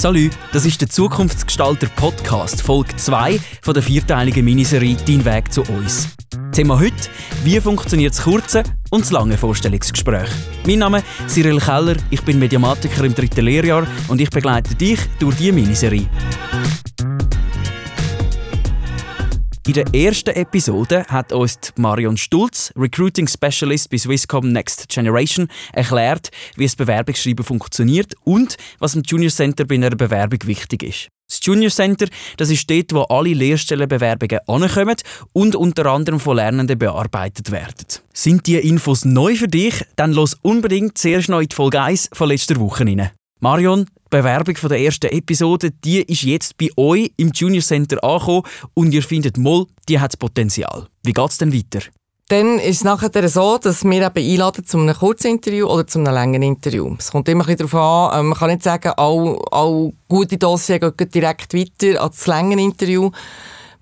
Salut, das ist der Zukunftsgestalter Podcast, Folge 2 von der vierteiligen Miniserie Dein Weg zu uns. Thema heute, wie funktioniert das kurze und das lange Vorstellungsgespräch? Mein Name ist Cyril Keller, ich bin Mediamatiker im dritten Lehrjahr und ich begleite dich durch diese Miniserie. In der ersten Episode hat uns Marion Stulz, Recruiting Specialist bei Swisscom Next Generation, erklärt, wie das Bewerbungsschreiben funktioniert und was im Junior Center bei einer Bewerbung wichtig ist. Das Junior Center das ist dort, wo alle Lehrstellenbewerbungen ankommen und unter anderem von Lernenden bearbeitet werden. Sind diese Infos neu für dich? Dann los unbedingt zuerst noch in die Folge 1 von letzter Woche rein. Marion, Bewerbung von der ersten Episode, die ist jetzt bei euch im Junior Center angekommen und ihr findet mal, die hat Potenzial. Wie geht es denn weiter? Dann ist es nachher so, dass wir eben einladen zu einem Kurzinterview oder zu einem langen Interview. Es kommt immer ein darauf an, ähm, man kann nicht sagen, alle, alle gute Dossier gehen direkt weiter als das lange Interview.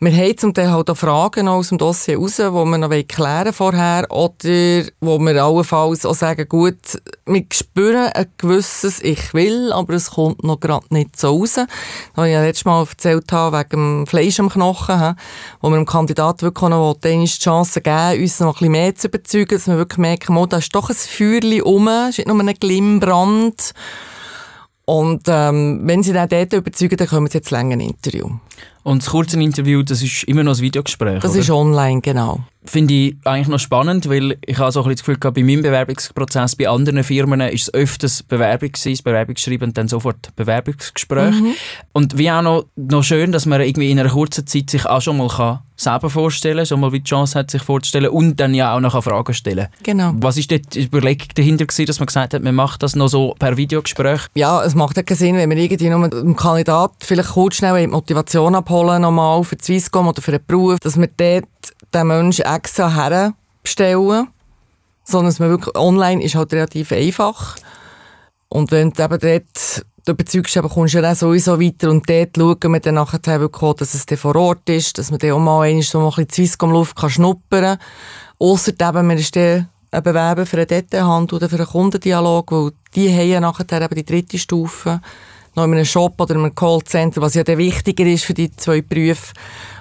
Wir haben zum Teil halt auch Fragen aus dem Dossier raus, die wir noch klären vorher oder wo wir allenfalls auch sagen, gut, wir spüren ein gewisses Ich will, aber es kommt noch gerade nicht so raus. Das habe ich ja letztes Mal erzählt habe, wegen dem Fleisch am Knochen, wo wir dem Kandidaten wirklich noch die Chance geben, uns noch ein bisschen mehr zu überzeugen, dass wir wirklich merken, oh, da ist doch ein Feuerchen rum, es ist nicht nur ein Glimmbrand. Und ähm, wenn sie dann dort überzeugen, dann kommen sie jetzt länger ein Interview. Und das kurze Interview, das ist immer noch ein Videogespräch, Das oder? ist online, genau. Finde ich eigentlich noch spannend, weil ich habe so ein bisschen das Gefühl gehabt, bei meinem Bewerbungsprozess, bei anderen Firmen ist es öfters Bewerbung gewesen, Bewerbungsschreiben und dann sofort Bewerbungsgespräch. Mhm. Und wie auch noch, noch schön, dass man irgendwie in einer kurzen Zeit sich auch schon mal kann selber vorstellen schon mal wie die Chance hat, sich vorzustellen und dann ja auch noch Fragen stellen Genau. Was ist dort die Überlegung dahinter gewesen, dass man gesagt hat, man macht das noch so per Videogespräch? Ja, es macht ja keinen Sinn, wenn wir irgendwie nur dem Kandidat vielleicht kurz schnell die Motivation abholen, nochmal für die Swisscom oder für einen Beruf, dass wir dort den Menschen extra herbestellen, sondern dass man wirklich online ist halt relativ einfach. Und wenn du eben dort du überzeugst, aber kommst ja dann sowieso weiter und dort schauen wir dann nachher wirklich dass es vor Ort ist, dass man dann auch mal, einmal so ein bisschen Swisscom-Luft kann schnuppern kann. Ausser eben, man ist dann ein Bewerber für eine Detailhandel oder für einen Kundendialog, weil die haben ja nachher eben die dritte Stufe noch in einem Shop oder in einem Callcenter, was ja dann wichtiger ist für die zwei Berufe.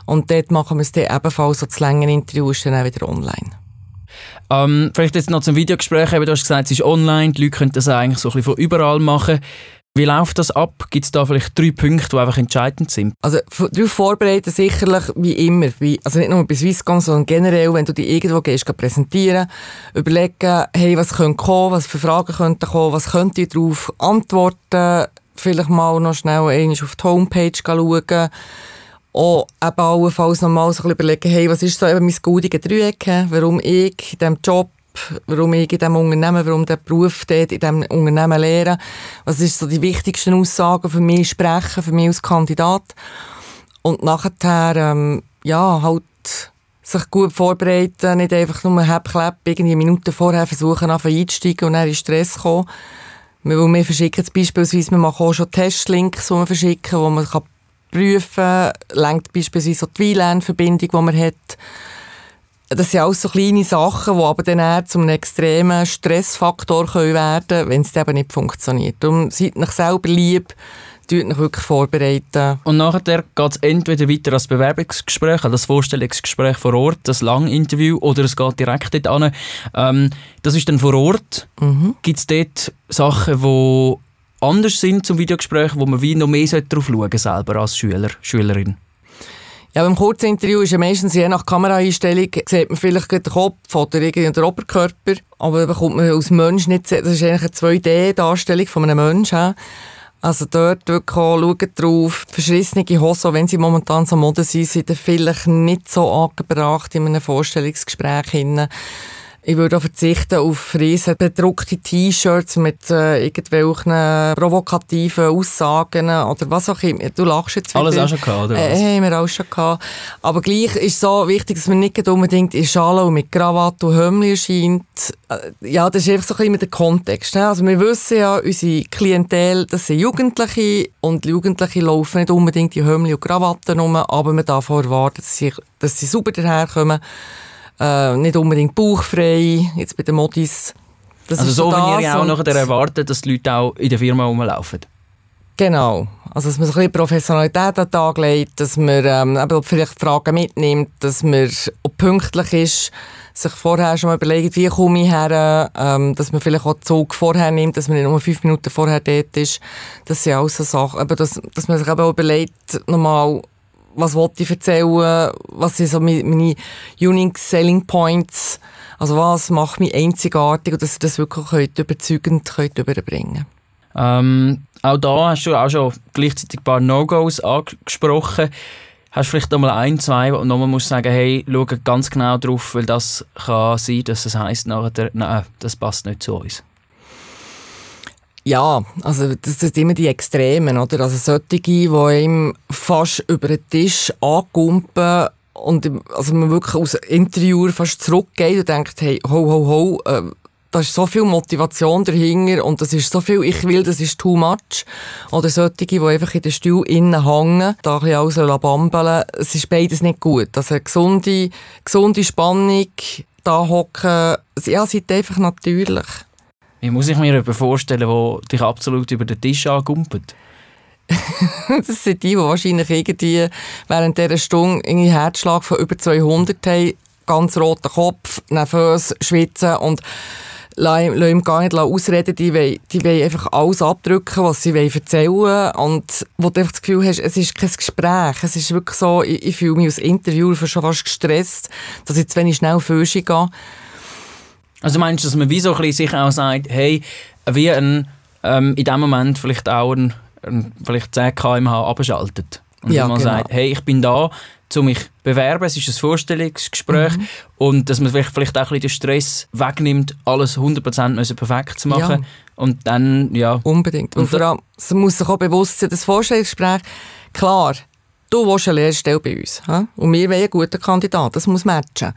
Und dort machen wir es dann ebenfalls, so das lange Interview ist dann auch wieder online. Ähm, vielleicht jetzt noch zum Videogespräch, du hast gesagt, es ist online, die Leute können das eigentlich so ein bisschen von überall machen. Wie läuft das ab? Gibt es da vielleicht drei Punkte, die einfach entscheidend sind? Also darauf vorbereiten sicherlich wie immer. Wie, also nicht nur bei Swisscom, sondern generell, wenn du dich irgendwo gehst, präsentieren, überlegen, hey, was könnte kommen, was für Fragen könnten kommen, was könnte ich darauf antworten, vielleicht mal noch schnell auf die Homepage schauen, auch eben allenfalls noch mal so ein bisschen überlegen, hey, was ist so eben mein goldiges Dreieck, warum ich in diesem Job warum ich in diesem Unternehmen, warum der Beruf dort in diesem Unternehmen lehre. Was ist so die wichtigsten Aussagen für mich sprechen, für mich als Kandidat. Und nachher, ähm, ja, halt sich gut vorbereiten, nicht einfach nur halb klapp, irgendwie Minuten vorher versuchen, einzusteigen und dann in Stress kommen. Weil wir verschicken beispielsweise, wir machen auch schon Testlinks, die wir verschicken, wo man kann prüfen kann, lenkt beispielsweise so die WLAN-Verbindung, die man hat, das sind alles so kleine Sachen, die aber dann eher zu einem extremen Stressfaktor können werden können, wenn es eben nicht funktioniert. Darum seid euch selber lieb, tut euch wirklich vorbereiten. Und nachher geht es entweder weiter als Bewerbungsgespräch, also das Vorstellungsgespräch vor Ort, das Langinterview, oder es geht direkt dort an. Ähm, das ist dann vor Ort. Mhm. Gibt es dort Sachen, die anders sind zum Videogespräch, wo man wie noch mehr darauf schauen selber als Schüler, Schülerin? Ja, beim Kurzinterview ist ja meistens je nach Kameraeinstellung sieht man vielleicht den Kopf oder irgendwie den Oberkörper, aber da bekommt man als Mensch nicht Das ist eigentlich eine 2D-Darstellung von einem Menschen. Also dort wirklich auch schauen drauf, verschrissene Hosen, wenn sie momentan so Mode sind, sind vielleicht nicht so angebracht in einem Vorstellungsgespräch. Hinein. Ich würde auch verzichten auf riesen bedruckte T-Shirts mit äh, irgendwelchen provokativen Aussagen oder was auch immer. Du lachst jetzt wieder. Alles auch schon gehabt, oder was? Äh, haben wir auch schon gehabt. Aber gleich ist es so wichtig, dass man nicht unbedingt in Schale und mit Krawatte und Hömmli erscheint. Äh, ja, das ist einfach so ein bisschen der Kontext. Ne? Also wir wissen ja, unsere Klientel, das sind Jugendliche und Jugendliche laufen nicht unbedingt in Hömmli und Krawatten rum, aber man darf auch erwarten, dass sie, dass sie sauber daherkommen äh, nicht unbedingt bauchfrei, jetzt bei den Modis. Das also so, wenn ihr ja auch nachher erwartet, dass die Leute auch in der Firma rumlaufen? Genau. Also, dass man so ein bisschen Professionalität an den Tag legt, dass man ähm, vielleicht Fragen mitnimmt, dass man auch pünktlich ist, sich vorher schon mal überlegt, wie komme ich her, ähm, dass man vielleicht auch den Zug vorher nimmt, dass man nicht nur fünf Minuten vorher dort ist. Das sind alles so Sachen. Aber dass, dass man sich eben auch überlegt, nochmal, was wollte ich erzählen, was sind so meine Unique Selling Points, also was macht mich einzigartig und dass ihr das wirklich könnt, überzeugend könnt überbringen ähm, Auch da hast du auch schon gleichzeitig ein paar No-Gos angesprochen. Hast du vielleicht noch mal ein, zwei, wo nochmal musst sagen, hey, schau ganz genau drauf, weil das kann sein, dass es heisst nachher, nein, das passt nicht zu uns. Ja, also das sind immer die Extremen, oder? Also solche, die ihm fast über den Tisch angumpen und also man wirklich aus Interviewer fast zurückgeht und denkt, hey, ho, ho, ho, äh, da ist so viel Motivation dahinter und das ist so viel, ich will, das ist too much. Oder solche, die einfach in den Stuhl innen hängen, da ein bisschen bambeln, es ist beides nicht gut. Also eine gesunde, gesunde Spannung, da hocken, ja, seid einfach natürlich. Wie muss ich mir jemanden vorstellen, der dich absolut über den Tisch angumpelt? das sind die, die wahrscheinlich irgendwie während dieser Stunde einen Herzschlag von über 200 haben, ganz roter Kopf, nervös, schwitzen und lassen ihm gar nicht ausreden. Die wollen, die wollen einfach alles abdrücken, was sie erzählen wollen. Und wo du einfach das Gefühl hast, es ist kein Gespräch. Es ist wirklich so, ich, ich fühle mich als Interviewer schon fast gestresst, dass ich zu wenig schnell Füße gehe. Also meinst du, dass man wie so ein bisschen sich auch sagt, hey, wie ein, ähm, in dem Moment vielleicht auch ein, ein vielleicht 10 km/h abschaltet? Und ja, man genau. sagt, hey, ich bin da, um mich zu bewerben, es ist ein Vorstellungsgespräch mhm. und dass man vielleicht, vielleicht auch ein bisschen den Stress wegnimmt, alles 100% perfekt zu machen ja. und dann, ja. Unbedingt. Und, und vor allem, es muss sich auch bewusst sein, das Vorstellungsgespräch, klar, du willst eine Lehrstelle bei uns he? und wir wollen einen guten Kandidat, das muss matchen.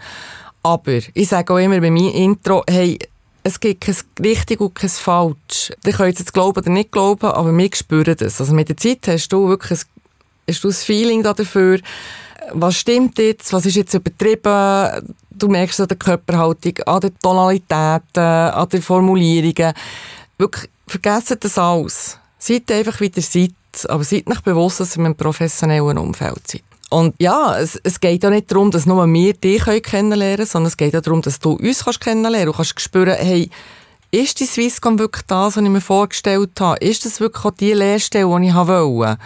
Aber ich sage auch immer bei meinem Intro, hey, es gibt kein richtig und kein falsch. Ich kann jetzt glauben oder nicht glauben, aber wir spüren das. Also mit der Zeit hast du wirklich ein, hast du ein Feeling dafür, was stimmt jetzt, was ist jetzt übertrieben. Du merkst an der Körperhaltung, an den Tonalitäten, an den Formulierungen. Wirklich, vergessen das alles. Seid einfach, wie ihr seid, aber seid nicht bewusst, dass ihr in einem professionellen Umfeld seid. Und ja, es, es geht ja nicht darum, dass nur wir dich kennenlernen können, sondern es geht auch darum, dass du uns kannst kennenlernen kannst. Du kannst spüren, hey, ist die Swisscom wirklich das, was ich mir vorgestellt habe? Ist das wirklich auch die Lehrstelle, die ich wollte?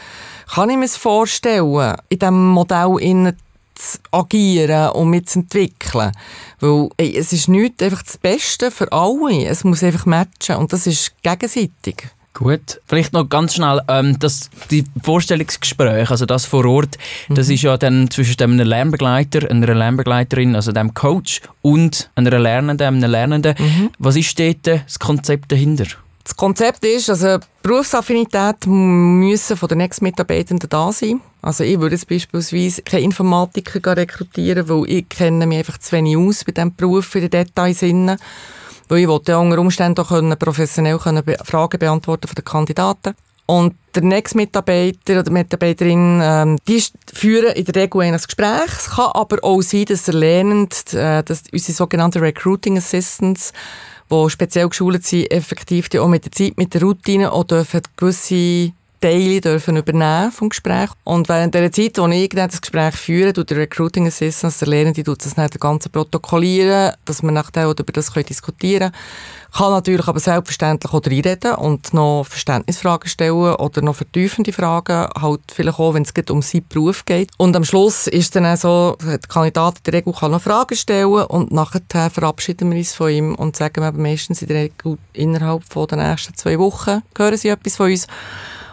Kann ich mir das vorstellen, in diesem Modell innen zu agieren und mitzuentwickeln? Weil ey, es ist nicht einfach das Beste für alle. Es muss einfach matchen und das ist gegenseitig. Gut, vielleicht noch ganz schnell, ähm, das, die Vorstellungsgespräche, also das vor Ort, mhm. das ist ja dann zwischen einem Lernbegleiter, einer Lernbegleiterin, also dem Coach und einer Lernenden, einem Lernenden. Mhm. Was ist dort das Konzept dahinter? Das Konzept ist, also Berufsaffinität müssen von den nächsten Mitarbeitenden da sein. Also ich würde jetzt beispielsweise keine Informatiker rekrutieren, weil ich kenne mich einfach zu wenig aus bei diesem Beruf in den Details. Weil ich wollte ja unter Umständen auch können, professionell können Fragen beantworten von den Kandidaten. Und der nächste Mitarbeiter oder Mitarbeiterin, ähm, die führen in der Regel ein Gespräch. Es kann aber auch sein, dass er lernend, äh, dass unsere sogenannten Recruiting Assistants, die speziell geschult sind, effektiv auch mit der Zeit, mit der Routine auch dürfen gewisse Teile dürfen übernehmen vom Gespräch. Und während der Zeit, wo ich das Gespräch führe, tut der Recruiting Assistant, der Lehrende, tut das nicht ganze protokollieren, dass wir nachher über das diskutieren können. Kann natürlich aber selbstverständlich auch reinreden und noch Verständnisfragen stellen oder noch vertiefende Fragen, halt vielleicht auch, wenn es um seinen Beruf geht. Und am Schluss ist dann auch so, der Kandidat in der Regel kann noch Fragen stellen und nachher verabschieden wir uns von ihm und sagen wir meistens in der Regel innerhalb der nächsten zwei Wochen hören sie etwas von uns.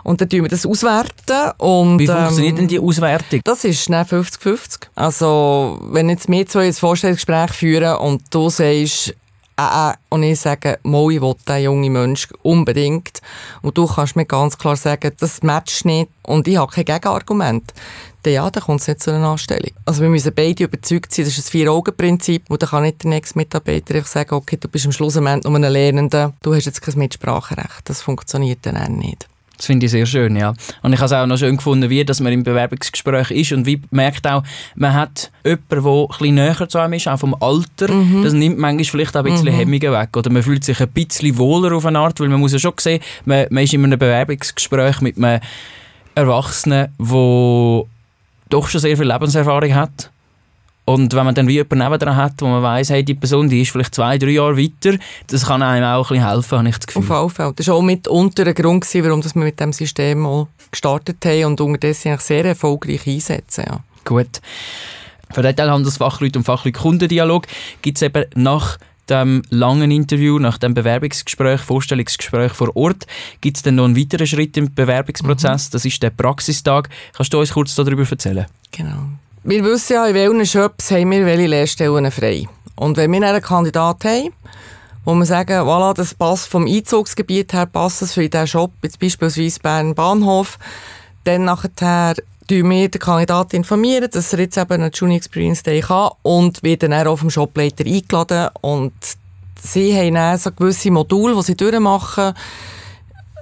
Und dann tun wir das auswerten. Und, Wie funktioniert ähm, denn die Auswertung? Das ist schnell 50-50. Also, wenn jetzt wir zwei ein Vorstellungsgespräch führen und du sagst, äh, äh, und ich sage, mal, ich will diesen jungen Mensch unbedingt. Und du kannst mir ganz klar sagen, das matcht nicht und ich habe kein Gegenargument. Dann ja, dann kommt es nicht zu einer Anstellung. Also wir müssen beide überzeugt sein, das ist ein Vier-Augen-Prinzip und dann kann nicht der nächste Mitarbeiter sagen, okay, du bist am Schluss am Ende nur ein Lernender, du hast jetzt kein Mitspracherecht. Das funktioniert dann auch nicht. Das finde ich sehr schön, ja. Und ich habe es auch noch schön gefunden, wie dass man im Bewerbungsgespräch ist und wie merkt auch, man hat jemanden, der ein bisschen näher zu einem ist, auch vom Alter. Mhm. Das nimmt manchmal vielleicht auch ein bisschen mhm. Hemmungen weg. Oder man fühlt sich ein bisschen wohler auf eine Art, weil man muss ja schon sehen, man, man ist in einem Bewerbungsgespräch mit einem Erwachsenen, der doch schon sehr viel Lebenserfahrung hat und wenn man dann wie jemanden nebenan hat, wo man weiss, hey, die Person die ist vielleicht zwei, drei Jahre weiter, das kann einem auch ein bisschen helfen, habe ich das Gefühl. Auf jeden Fall. Das war auch mitunter ein Grund, gewesen, warum wir mit diesem System mal gestartet haben und unterdessen sehr erfolgreich einsetzen. Ja. Gut. Für Detailhandelsfachleute und Fachleute Kundendialog gibt es eben nach dem langen Interview, nach dem Bewerbungsgespräch, Vorstellungsgespräch vor Ort, gibt es dann noch einen weiteren Schritt im Bewerbungsprozess. Mhm. Das ist der Praxistag. Kannst du uns kurz darüber erzählen? Genau. Wir wissen ja, in welchen Shops haben wir welche Lehrstellen frei. Und wenn wir einen Kandidat haben, wo wir sagen, voilà, das passt vom Einzugsgebiet her, passt das für diesen Shop, jetzt beispielsweise Bern Bahnhof, dann nachher informieren wir den Kandidaten, informieren, dass er jetzt eben einen Junior Experience Day kann und wird dann auch vom Shopleiter eingeladen und sie haben dann so gewisse Module, die sie durchmachen.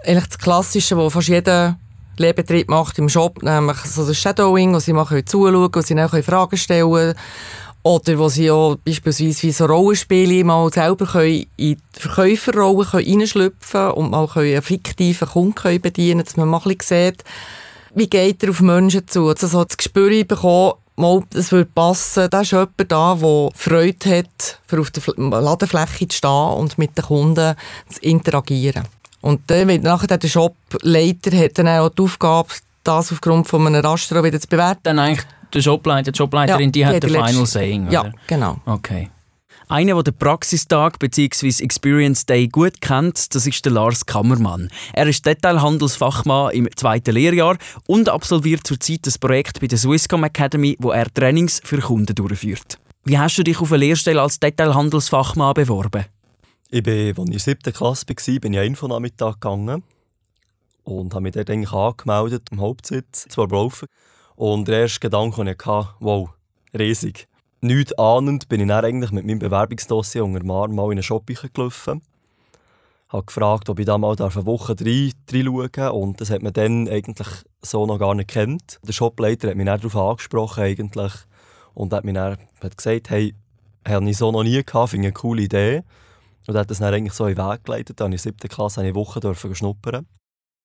Eigentlich das Klassische, wo fast jeder Lehrbetrieb macht im Shop, nämlich so das Shadowing, wo sie mal zuschauen wo sie dann Fragen stellen können. Oder wo sie auch beispielsweise wie so Rollenspiele mal selber können in die Verkäuferrolle reinschlüpfen können und mal einen fiktiven Kunden bedienen können, dass man mal ein bisschen sieht, wie geht er auf Menschen zu. Also so das Gespür bekommen, mal, es würde passen, da ist jemand da, der Freude hat, für auf der Ladefläche zu stehen und mit den Kunden zu interagieren. Und dann wird nachher der Shopleiter hat dann auch die Aufgabe, das aufgrund von einem Raster wieder zu bewerten. Dann eigentlich der Shopleiter, die Shopleiterin, ja, die, hat den Final Saying, oder? Ja, genau. Okay. Einer, der den Praxistag bzw. Experience Day gut kennt, das ist der Lars Kammermann. Er ist Detailhandelsfachmann im zweiten Lehrjahr und absolviert zurzeit das Projekt bei der Swisscom Academy, wo er Trainings für Kunden durchführt. Wie hast du dich auf eine Lehrstelle als Detailhandelsfachmann beworben? Ich bin, als ich in der siebten Klasse war, bin ich Infonachmittag gegangen und habe mich dort eigentlich angemeldet, am Hauptsitz, zwar Braufen. Und der erste Gedanke, den ich hatte, wow, riesig. Nichts ahnend bin ich dann eigentlich mit meinem Bewerbungsdossier unter dem Arm mal in einen Shop gelaufen. Ich habe gefragt, ob ich da mal eine Woche reinschauen darf und das hat man dann eigentlich so noch gar nicht kennt. Der Shopleiter hat mich dann darauf angesprochen eigentlich und hat mir dann gesagt, hey, habe ich so noch nie gehabt, finde eine coole Idee. Und hat das dann eigentlich so in den Weg geleitet. Dann in der siebten Klasse eine Woche dürfen schnuppern.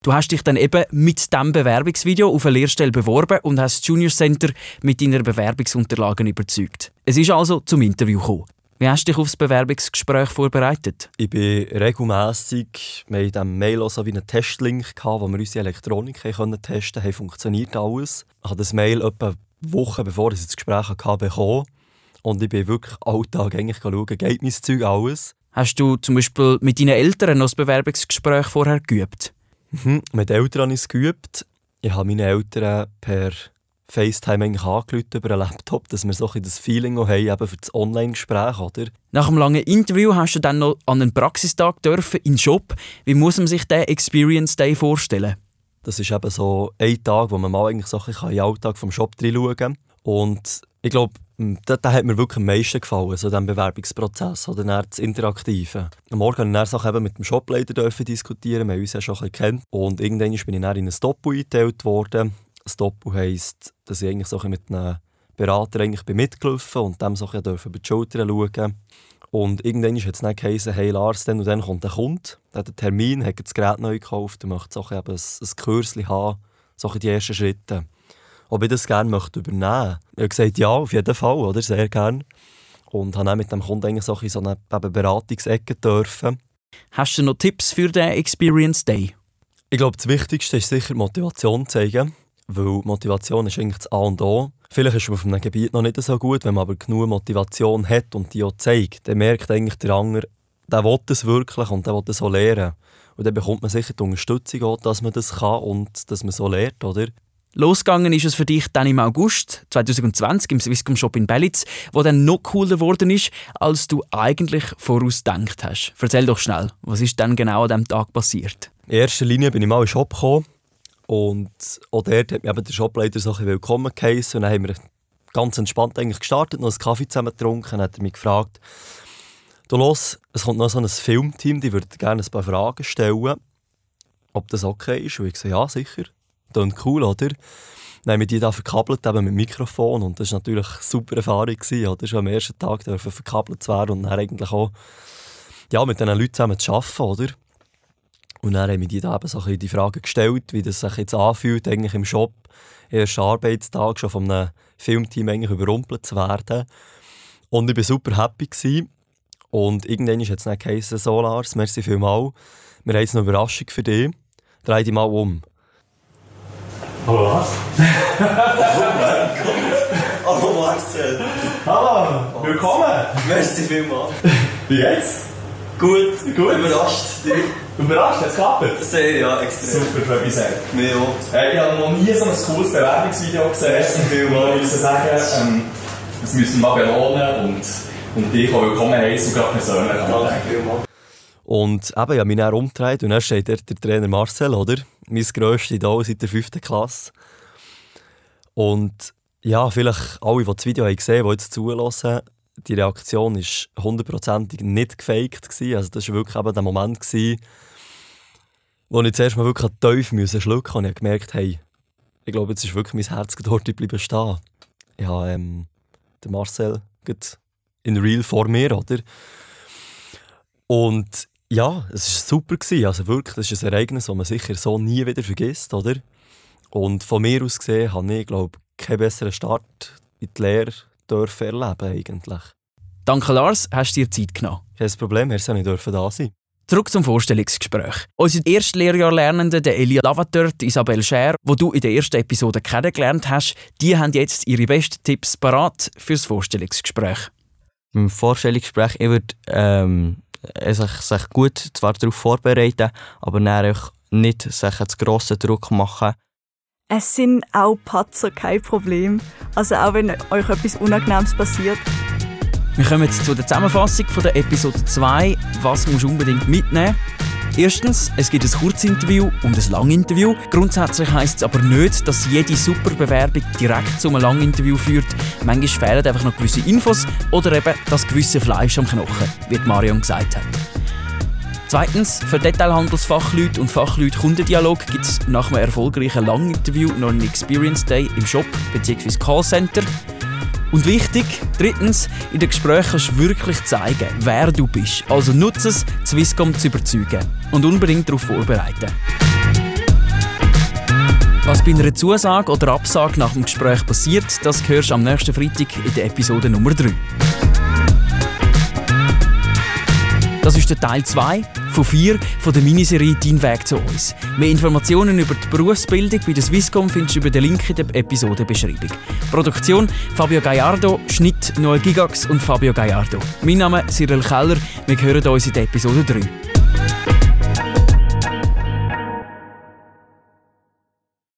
Du hast dich dann eben mit diesem Bewerbungsvideo auf eine Lehrstelle beworben und hast das Junior Center mit deinen Bewerbungsunterlagen überzeugt. Es ist also zum Interview gekommen. Wie hast du dich auf das Bewerbungsgespräch vorbereitet? Ich bin regelmässig mit diesem Mail auch so wie einen Testlink, gehabt, wo wir unsere Elektronik können testen konnten. funktioniert alles. Ich habe das Mail etwa Wochen bevor ich das Gespräch hatte, bekommen. Und ich bin wirklich alltag eigentlich schauen, geht mein Zeug alles. Hast du zum Beispiel mit deinen Eltern noch das Bewerbungsgespräch vorher geübt? Mhm, mit Eltern habe ich es geübt. Ich habe meine Eltern per FaceTime eigentlich angerufen über einen Laptop, dass wir so ein das Feeling haben eben für das Online-Gespräch, oder? Nach einem langen Interview hast du dann noch an einen Praxistag dürfen in Shop. Wie muss man sich den Experience Day vorstellen? Das ist eben so ein Tag, wo man mal eigentlich so ein in den Alltag vom Shop reinschauen kann. Und ich glaube, da, da, hat mir wirklich am meisten gefallen, so diesem Bewerbungsprozess, oder dann das Interaktive. Am Morgen durfte ich eben mit dem Shopleiter diskutieren, wir haben uns ja schon ein kennt. Und irgendwann bin ich dann in ein Doppel eingeteilt worden. Das Doppel heisst, dass ich eigentlich so mit einem Berater eigentlich bin mitgelaufen und dem so über die Schulter schauen. Und irgendwann hat es dann geheißen, hey Lars, dann und dann kommt der Kunde, der hat einen Termin, hat das Gerät neu gekauft und möchte so ein, ein Kurs haben, so die ersten Schritte ob ich das gerne möchte übernehmen möchte. Ich habe gesagt, ja, auf jeden Fall, oder? sehr gerne. Und habe dann mit dem Kunden eigentlich so in so eine Beratungsecke dürfen. Hast du noch Tipps für den Experience Day? Ich glaube, das Wichtigste ist sicher Motivation zeigen, weil Motivation ist eigentlich das A und O. Vielleicht ist man auf einem Gebiet noch nicht so gut, wenn man aber genug Motivation hat und die auch zeigt, dann merkt eigentlich der andere, der will es wirklich und der will es so lernen. Und dann bekommt man sicher die Unterstützung auch, dass man das kann und dass man so lernt, oder? Losgegangen ist es für dich dann im August 2020 im Swisscom Shop in Bellitz, wo dann noch cooler geworden ist, als du eigentlich vorausdenkt hast. Erzähl doch schnell, was ist dann genau an diesem Tag passiert? In erster Linie bin ich mal in den Shop gekommen und auch dort hat mich eben der Shopleiter so ein willkommen geheißen und dann haben wir ganz entspannt eigentlich gestartet, noch einen Kaffee zusammen getrunken, dann hat er mich gefragt, du los, es kommt noch so ein Filmteam, die würde gerne ein paar Fragen stellen ob das okay ist. Und ich gesagt, ja, sicher. Klingt cool, oder? Dann haben wir die da verkabelt eben mit Mikrofon und das war natürlich eine super Erfahrung. Gewesen, oder? Schon am ersten Tag dürfen verkabelt zu werden und dann eigentlich auch ja, mit diesen Leuten zusammen zu arbeiten, oder? Und dann haben wir die da eben so die Frage gestellt, wie das sich jetzt anfühlt, eigentlich im Shop, ersten Arbeitstag schon von einem Filmteam eigentlich überrumpelt zu werden. Und ich war super happy. Gewesen. Und irgendwann ist jetzt nicht geheißen, so Lars, merci vielmals. Wir haben jetzt eine Überraschung für dich. Dreh dich mal um. Hallo Lars. Hallo Marcel. Hallo, willkommen. Merci vielmals. Wie geht's? Gut, Gut. Überrascht. Überrascht, hat's geklappt? Sehr, ja, extrem. Super, freut mich sehr. Mir auch. Äh, ich habe noch nie so ein cooles Bewerbungsvideo gesehen. Merci vielmals. Ich muss sagen, ähm, das müssen wir mal belohnen und, und dich auch willkommen heißen gerade persönlich Danke vielmals. Und eben, habe mich dann umgedreht und dann steht dort der Trainer Marcel, oder? Mein grösster Idol seit der 5. Klasse. Und ja, vielleicht alle, die das Video haben gesehen haben, die jetzt zulassen, die Reaktion war hundertprozentig nicht gefaked. Gewesen. Also das war wirklich eben der Moment, gewesen, wo ich zuerst mal wirklich tief müssen schlucken und ich gemerkt, hey, ich glaube, jetzt ist wirklich mein Herz dort geblieben stehen. Ich habe ähm, den Marcel in real vor mir, oder? Und ja, es war super. Gewesen. Also wirklich, das ist ein Ereignis, das man sicher so nie wieder vergisst, oder? Und von mir aus gesehen habe ich, glaube keinen besseren Start in die Lehre dürfen erleben eigentlich. Danke Lars, hast dir Zeit genommen. Kein Problem, wir sollen nicht da sein. Zurück zum Vorstellungsgespräch. Unsere Erstlehrjahrlernenden, der Elia Lavateur, die Isabelle Scher, wo du in der ersten Episode kennengelernt hast, die haben jetzt ihre besten Tipps parat fürs Vorstellungsgespräch. Im Vorstellungsgespräch, ich würde ähm, sich, sich gut zwar darauf vorbereiten, aber dann auch nicht sich zu grossen Druck machen. Es sind auch Patzer kein Problem. Also auch wenn euch etwas Unangenehmes passiert. Wir kommen jetzt zu der Zusammenfassung von der Episode 2. Was musst du unbedingt mitnehmen? Erstens, es gibt ein Kurzinterview und ein Langinterview. Grundsätzlich heisst es aber nicht, dass jede super Bewerbung direkt zu einem Langinterview führt. Manchmal fehlen einfach noch gewisse Infos oder eben das gewisse Fleisch am Knochen, wie Marion gesagt hat. Zweitens, für Detailhandelsfachleute und Fachleute Kundendialog gibt es nach einem erfolgreichen Langinterview noch einen Experience Day im Shop bzw. Callcenter. Und wichtig, drittens, in den Gesprächen kannst du wirklich zeigen, wer du bist. Also nutze es, Swisscom zu überzeugen und unbedingt darauf vorbereiten. Was bei einer Zusage oder Absage nach dem Gespräch passiert, das hörst du am nächsten Freitag in der Episode Nummer 3. Das ist der Teil 2 von 4 von der Miniserie «Dein Weg zu uns». Mehr Informationen über die Berufsbildung bei der Swisscom findest du über den Link in der Episodenbeschreibung. Produktion Fabio Gallardo, Schnitt Noel Gigax und Fabio Gallardo. Mein Name ist Cyril Keller, wir hören uns in der Episode 3.